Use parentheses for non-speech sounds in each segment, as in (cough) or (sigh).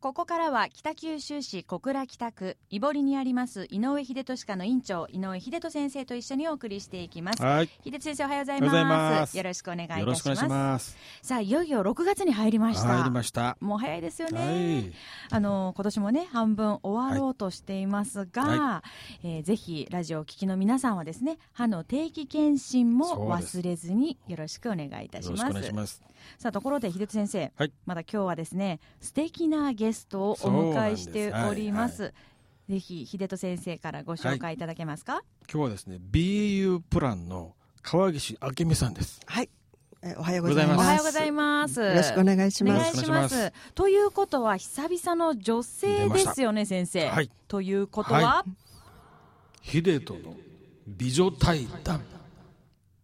ここからは北九州市小倉北区井堀にあります井上秀俊科の院長井上秀人先生と一緒にお送りしていきますはい。秀人先生おはようございまますすよろしくお願いいたしますます。さあいよいよ6月に入りました入りました。もう早いですよね、はい。あの今年もね半分終わろうとしていますが、はえーぜひラジオをお聞きの皆さんはですね歯の定期検診も忘れずによろしくお願いいたしよろしくおます願いします。さあところで秀人先生、はいまだ今日はですね素敵なゲストをお迎えしております。ぜひ秀人先生からご紹介いただけますか、今日はですね、BU プランの川岸明美さんです。はい、えーおはようございます。おはようございます。よろしくお願いします。お願いします。ということは久々の女性ですよね先生、はい。ということは、は秀人の美女対談。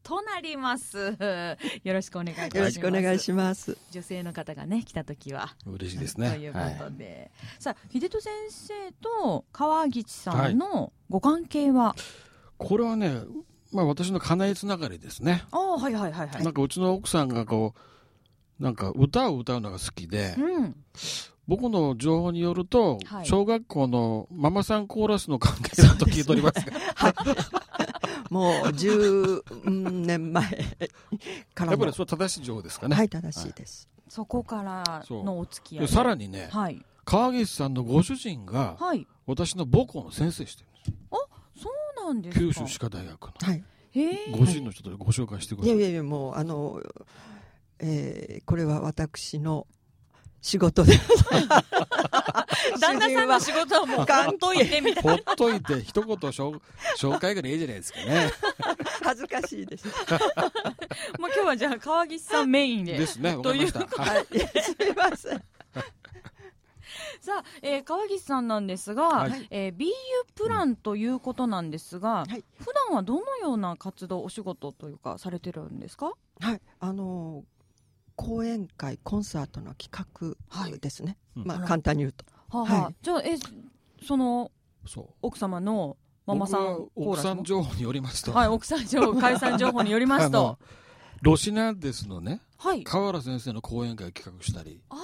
となります。(laughs) よろしくお願いします。よろしくお願いします。女性の方がね来た時は。嬉しいですね。というこはい。とで、さあ秀人先生と川岸さんのご関係は、これはね、まあ私の家内つながりですね。ああはいはいはいはい。なんかうちの奥さんがこう、なんか歌を歌うのが好きで、うん。僕の情報によると、はい。小学校のママさんコーラスの関係だと聞いております。が、もう十年前からもやっぱりそれは正しい情報ですかね。はい正しいです。そこからのお付き合でいさらにね、はい。川岸さんのご主人がはい。私の母校の先生してるんですそうなんですか。九州歯科大学の。はい。ご主人の人でご紹介してください、いやいやいやもうあの、えーこれは私の仕事で。(laughs) 旦那さんの仕事はもうほっといてみたいほっといて一言紹紹介ぐらいいいじゃないですかね (laughs) 恥ずかしいです。(laughs) もう今日はじゃあ川岸さんメインでですねわかりましたとはいはい。すみません。さあ、えー川岸さんなんですが、はいえー BU プランということなんですが、はい普段はどのような活動お仕事というかされてるんですか？はい。あの講演会コンサートの企画ですね。うんまあ簡単に言うと。はあはあ。はい。じゃあえその奥様のママさん奥さん情報によりますと、はい奥さん情 (laughs) 解散情報によりますと。あのロシナデスのね。はい。河原先生の講演会を企画したり。あな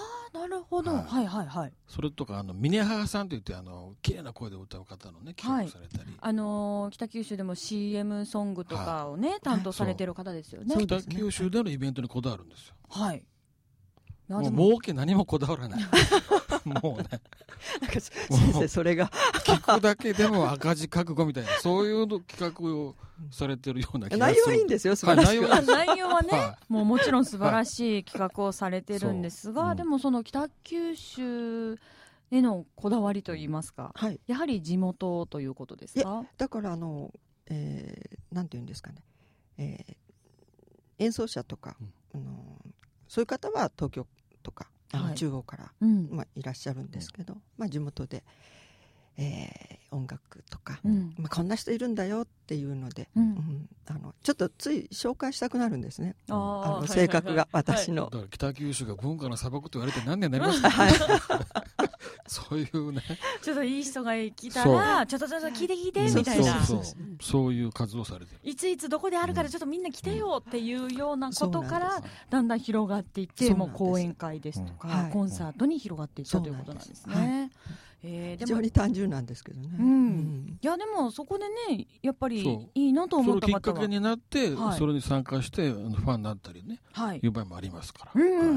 るほど、はい。はい、はいはい。それとかあの峰母さんといってあの綺麗な声で歌う方のね企画されたり、あのー北九州でも CM ソングとかをね、担当されてる方ですよね。北九州でのイベントにこだわるんですよ。はいもう儲け何もこだわらない。(laughs) もうね。なんか先生それが。聞くだけでも赤字覚悟みたいなそういうの企画をされてるような気がする。内容はいいんですよ。素晴らしく。はい内容あ内容はね、はもうもちろん素晴らしい企画をされてるんですが、そううんでもその北九州へのこだわりといいますか、はい。やはり地元ということですか？だからあの、えーなんていうんですかね、えー演奏者とか、あのそういう方は東京とかあのはい中央から、うん、まあ、いらっしゃるんですけど、まあ、地元で、えー音楽とか、うん。まあ、こんな人いるんだよっていうので、ううんんあのちょっとつい紹介したくなるんですね。あのはい性格がはい。はい私の。だ。から北九州が文化の砂漠と言われて何年になりますか、(laughs) そういうね。ちょっといい人が来たらちょっとちょっと聞いて聞いてみたいな。そうそうそう。いう活動されてる。いついつどこであるからちょっとみんな来てよっていうようなことからだんだん広がっていってもう講演会ですとか、コンサートに広がっていったということなんですね。えー非常に単純なんですけどね。うん。いやでもそこでねやっぱりそう。いいなとそ思った方。はれをきっかけになって、はい。それに参加してファンになったりねはい。いう場合もありますから、うんうんうんうん。う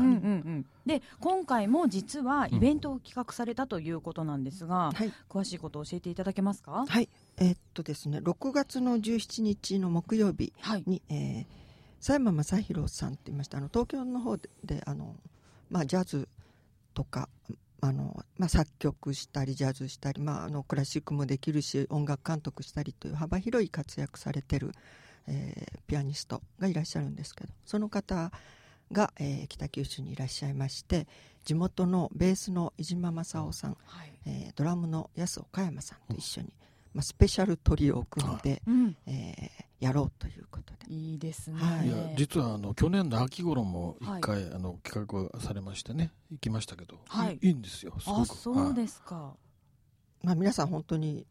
ん。で今回も実はイベントを企画されたということなんですが、はい。詳しいことを教えていただけますか？はい、えーっとですね、6月の17日の木曜日はい。に、えー、佐山正弘さんって言いました。あの東京の方でであの、まあ、ジャズとかあの、まあ、作曲したりジャズしたり、まあ、あのクラシックもできるし音楽監督したりという幅広い活躍されてる、えーピアニストがいらっしゃるんですけどその方が、えー北九州にいらっしゃいまして地元のベースの井島正夫さん、はい。えードラムの安岡山さんと一緒に、まあ、スペシャルトリオを組んで、うん、えーやろうということで。いいですね、はい。いや実はあの去年の秋頃もはい。一回、あの企画をされましてね行きましたけど、はい。いいんですよすごあくそうですか、まあ、皆さん本当に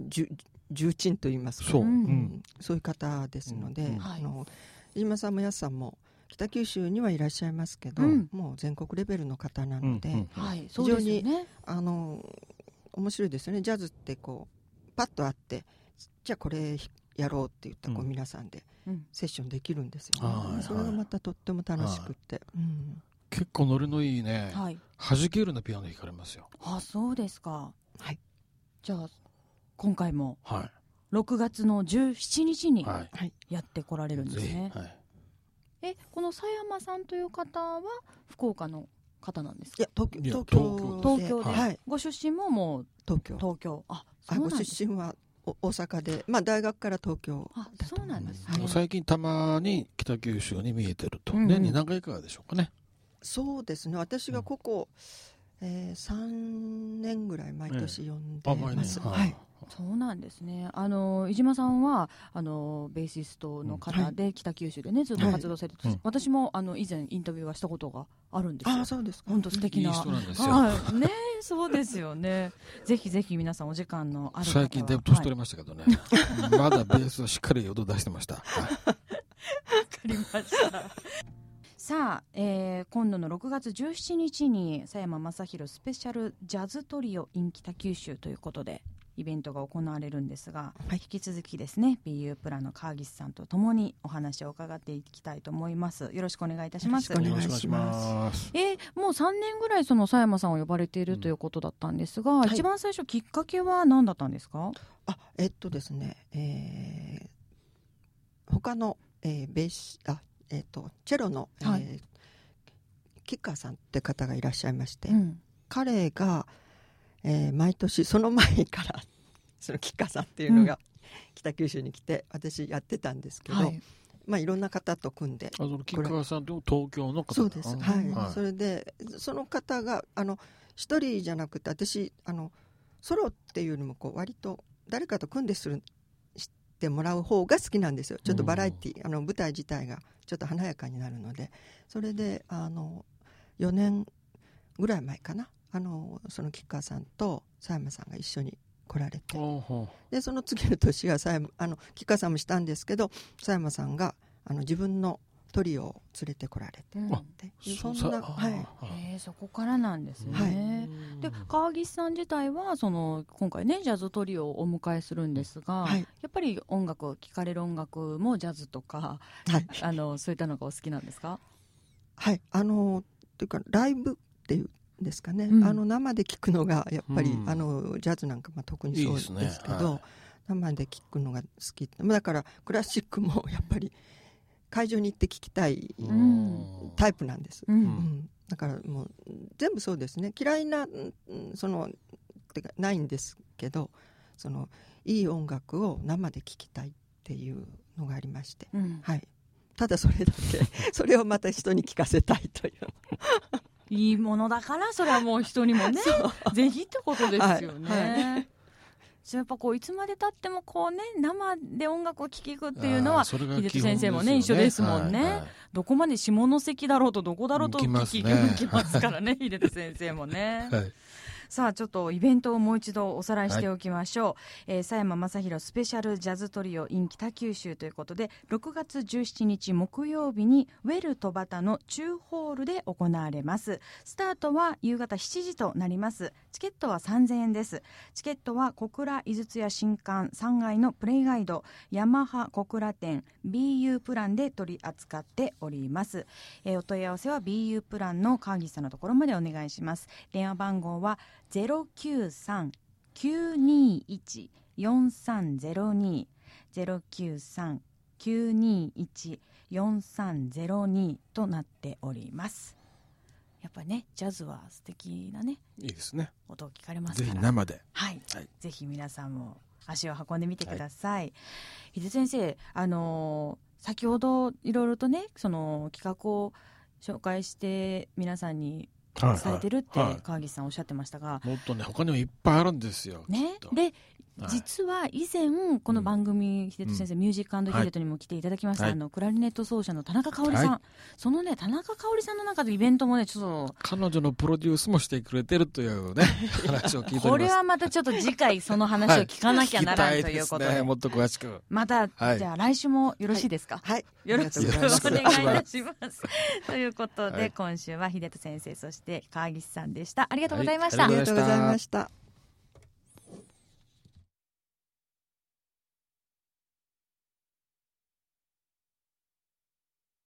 重重鎮と言いますか。そう、ううん。んそういう方ですので、うんはい。あの飯島さんも安さんも北九州にはいらっしゃいますけど、うん。もう全国レベルの方なので、うんうんはい。そうですよね。あの面白いですよね。ジャズってこうパッとあってじゃあこれやろうって言ったらこううん皆さんでうん。セッションできるんですよ、はいねそれがまたとっても楽しくって、うん。結構ノリのいいね、はい。弾けるなピアノ弾かれますよ。あそうですか。はい。じゃあ今回もは6月の17日にいはい。はいやってこられるんですね、ぜひ。はい。えこの佐山さんという方は福岡の方なんですか？いや東京東京東京で、はい。ご出身ももう東京。東京。ああごそうなんです出身はお大阪で、まあ、大学から東京あそうなんですね。はい。最近たまに北九州に見えてると、年に何回かがでしょうかね。そうですね。私がここ、えー、3年ぐらい毎年呼んでます、ねははい。い、そうなんですね。あの飯島さんはあのベーシストの方で、北九州でねずっと活動されてて、はいうん。私もあの以前インタビューはしたことがあるんですよ。ああそうですか。本当素敵いいな人なんですよ、はい、ねそうですよね。ぜひぜひ皆さんお時間のある方は。最近だいぶ年取りましたけどね、まだベースはしっかり音出してました、はい。わかりました。さあ、えー今度の6月17日に佐山正宏スペシャルジャズトリオ in 北九州ということでイベントが行われるんですが、はい。引き続きですね BU プランの川岸さんとともにお話を伺っていきたいと思います。よろしくお願いいたします。お願いしまます。えーもう3年ぐらいその佐山さんを呼ばれているということだったんですが、い。一番最初きっかけは何だったんですか？あえっとですねえー他の、えーベースあえっとチェロの、えーはい。キッカーさんって方がいらっしゃいまして、うん。彼が、えー毎年その前から (laughs) そのキッカーさんっていうのが北九州に来て私やってたんですけど、はい。いまあ、いろんな方と組んであその吉川さんと東京の方。そうです、あはい。はい。それでその方があの一人じゃなくて私あのソロっていうよりもこう割と誰かと組んでするしてもらう方が好きなんですよ。ちょっとバラエティ、あの舞台自体がちょっと華やかになるのでそれであの4年ぐらい前かなあのその吉川さんと佐山さんが一緒に来られて。でその次の年は佐山あの吉川さんもしたんですけど佐山さんがあの自分のトリオを連れてこられて、うん。そんなはい。ーえーそこからなんですね。はい。で川岸さん自体はその今回ねジャズトリオをお迎えするんですが、はい。やっぱり音楽を聴かれる音楽もジャズとかはい。あのそういったのがお好きなんですか？はい、あのというかライブっていうんですかね、うん。あの生で聴くのがやっぱり、うん。あのジャズなんかまあ特にそうですけどはい。生で聴くのが好きだからクラシックもやっぱり会場に行って聴きたいん。タイプなんです、ううん。んだからもう全部そうですね。嫌いなうんそのてかないんですけどそのいい音楽を生で聴きたいっていうのがありまして。うん。はい。ただそれだけ。それをまた人に聞かせたいといういいものだからそれはもう人にもねぜひってことですよね。はい。はじゃあやっぱこういつまでたってもこうね生で音楽を聴くっていうのはあーそれが秀人先生もね一緒ですもんね。はいはい。どこまで下関だろうとどこだろうと聞きますね。行きますからね秀人先生もね。はいさあちょっとイベントをもう一度おさらいしておきましょう、えー佐山正宏スペシャルジャズトリオ in 北九州ということで6月17日木曜日にウェル戸端の中ホールで行われます。スタートは夕方7時となります。チケットは3000円です。チケットは小倉井筒屋新館3階のプレイガイドヤマハ小倉店 BU プランで取り扱っております、えーお問い合わせは BU プランの川岸さんのところまでお願いします。電話番号は093-921-4302 093-921-4302となっております。やっぱりねジャズは素敵なねいいですね。音を聞かれますぜから。ひ生で。はい、はい。ぜひ皆さんも足を運んでみてください。伊豆先生、あのー先ほどいろいろとね、その企画を紹介して皆さんに伝えてるってはい。はい川岸さんおっしゃってましたが、もっとね他にもいっぱいあるんですよね。で実は以前この番組、秀人先生、ミュージック秀人にも来ていただきました、はい。あのクラリネット奏者の田中香織さん、はそのね田中香織さんの中でイベントもねちょっと彼女のプロデュースもしてくれてるというね (laughs) 話を聞いております。これはまたちょっと次回その話を聞かなきゃならんということで,、もっと詳しく。また、はい。じゃあ来週もよろしいですか、はい。よろしくお願いいたします。ということで、はい。今週は秀人先生そして川岸さんでした。ありがとうございました。はい。ありがとうございました